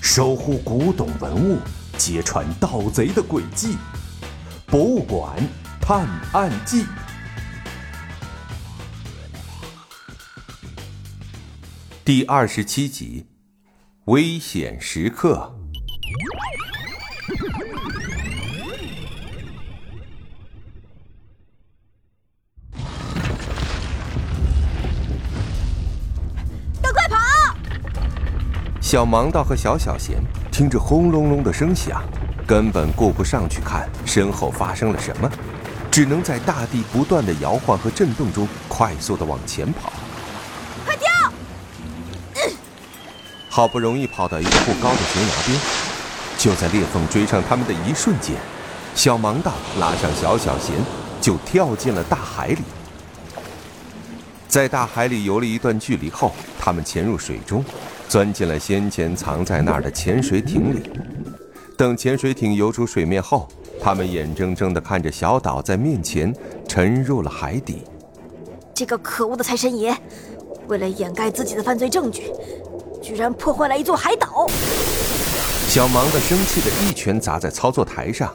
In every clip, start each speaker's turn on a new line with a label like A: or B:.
A: 守护古董文物，揭穿盗贼的诡计，《博物馆探案记》第二十七集：危险时刻。小盲道和小小贤听着轰隆隆的声响，根本顾不上去看身后发生了什么，只能在大地不断的摇晃和震动中快速的往前跑。
B: 快跳！
A: 好不容易跑到一个不高的悬崖边，就在裂缝追上他们的一瞬间，小盲道拉上小小贤就跳进了大海里。在大海里游了一段距离后，他们潜入水中。钻进了先前藏在那儿的潜水艇里。等潜水艇游出水面后，他们眼睁睁地看着小岛在面前沉入了海底。
B: 这个可恶的财神爷，为了掩盖自己的犯罪证据，居然破坏了一座海岛！
A: 小芒的生气的一拳砸在操作台上。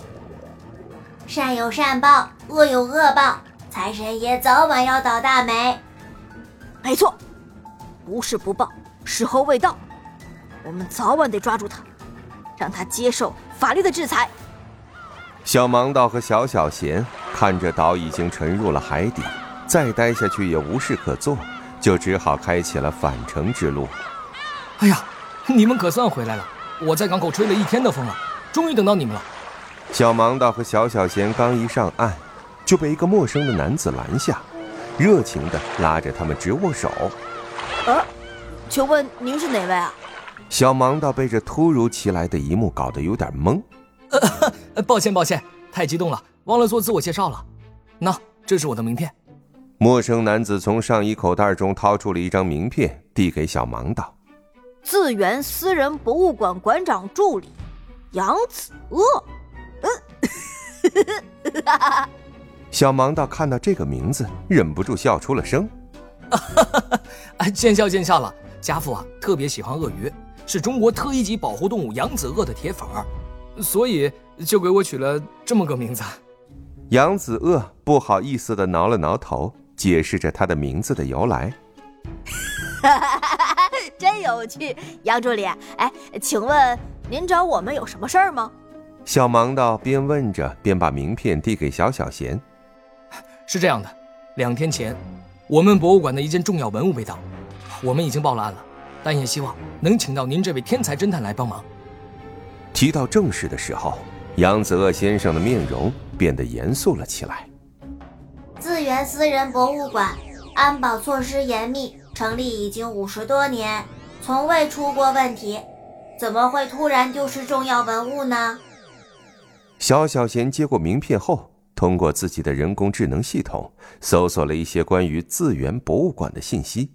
C: 善有善报，恶有恶报，财神爷早晚要倒大霉。
B: 没错，不是不报。时候未到，我们早晚得抓住他，让他接受法律的制裁。
A: 小盲道和小小贤看着岛已经沉入了海底，再待下去也无事可做，就只好开启了返程之路。
D: 哎呀，你们可算回来了！我在港口吹了一天的风了，终于等到你们了。
A: 小盲道和小小贤刚一上岸，就被一个陌生的男子拦下，热情地拉着他们直握手。
B: 啊！请问您是哪位啊？
A: 小盲道被这突如其来的一幕搞得有点懵。
D: 呃，抱歉抱歉，太激动了，忘了做自我介绍了。那这是我的名片。
A: 陌生男子从上衣口袋中掏出了一张名片，递给小盲道：“
B: 自源私人博物馆馆长助理杨子鳄。”
A: 嗯，小盲道看到这个名字，忍不住笑出了声。
D: 啊，见笑见笑了。家父啊，特别喜欢鳄鱼，是中国特一级保护动物扬子鳄的铁粉儿，所以就给我取了这么个名字。
A: 扬子鳄不好意思的挠了挠头，解释着他的名字的由来。
B: 真有趣，杨助理。哎，请问您找我们有什么事儿吗？
A: 小盲道边问着，边把名片递给小小贤。
D: 是这样的，两天前，我们博物馆的一件重要文物被盗。我们已经报了案了，但也希望能请到您这位天才侦探来帮忙。
A: 提到正事的时候，杨子鳄先生的面容变得严肃了起来。
C: 自源私人博物馆安保措施严密，成立已经五十多年，从未出过问题，怎么会突然丢失重要文物呢？
A: 小小贤接过名片后，通过自己的人工智能系统搜索了一些关于自源博物馆的信息。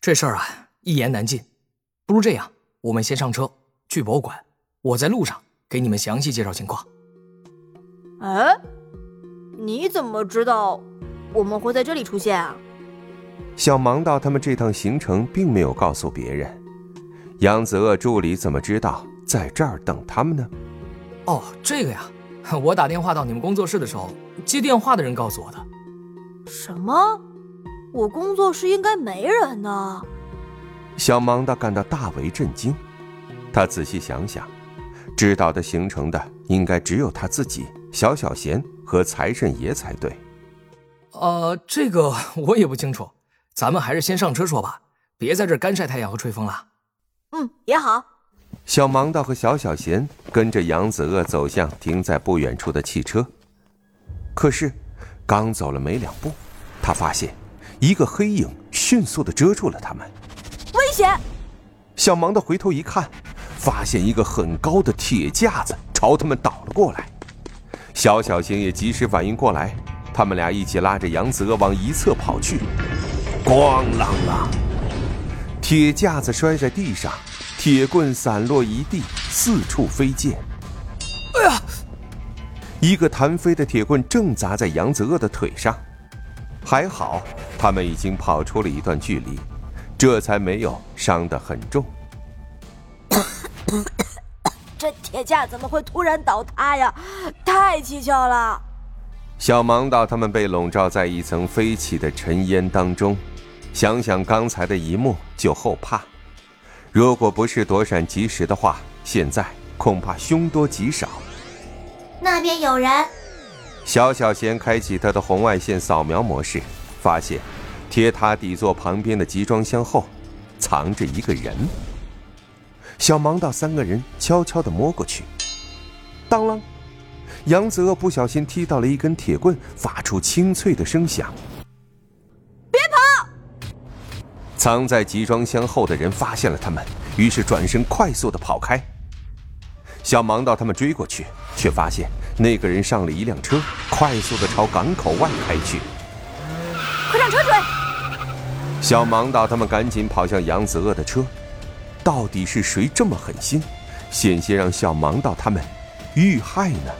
D: 这事儿啊，一言难尽，不如这样，我们先上车去博物馆，我在路上给你们详细介绍情况。
B: 哎，你怎么知道我们会在这里出现啊？
A: 小盲道他们这趟行程并没有告诉别人，杨子鳄助理怎么知道在这儿等他们呢？
D: 哦，这个呀，我打电话到你们工作室的时候，接电话的人告诉我的。
B: 什么？我工作室应该没人呢。
A: 小盲道感到大为震惊，他仔细想想，知道的行程的应该只有他自己、小小贤和财神爷才对。
D: 呃，这个我也不清楚，咱们还是先上车说吧，别在这干晒太阳和吹风了。
B: 嗯，也好。
A: 小盲道和小小贤跟着杨子鳄走向停在不远处的汽车，可是刚走了没两步，他发现。一个黑影迅速的遮住了他们，
B: 危险！
A: 小盲的回头一看，发现一个很高的铁架子朝他们倒了过来。小小星也及时反应过来，他们俩一起拉着杨子鳄往一侧跑去。咣啷啷，铁架子摔在地上，铁棍散落一地，四处飞溅。哎呀！一个弹飞的铁棍正砸在杨子鳄的腿上。还好，他们已经跑出了一段距离，这才没有伤得很重。
B: 这铁架怎么会突然倒塌呀？太蹊跷了！
A: 小盲道他们被笼罩在一层飞起的尘烟当中，想想刚才的一幕就后怕。如果不是躲闪及时的话，现在恐怕凶多吉少。
C: 那边有人。
A: 小小贤开启他的红外线扫描模式，发现铁塔底座旁边的集装箱后藏着一个人。小盲道三个人悄悄地摸过去，当啷，杨子鳄不小心踢到了一根铁棍，发出清脆的声响。
B: 别跑！
A: 藏在集装箱后的人发现了他们，于是转身快速地跑开。小盲道他们追过去，却发现那个人上了一辆车，快速地朝港口外开去。小盲道他们赶紧跑向杨子鳄的车。到底是谁这么狠心，险些让小盲道他们遇害呢？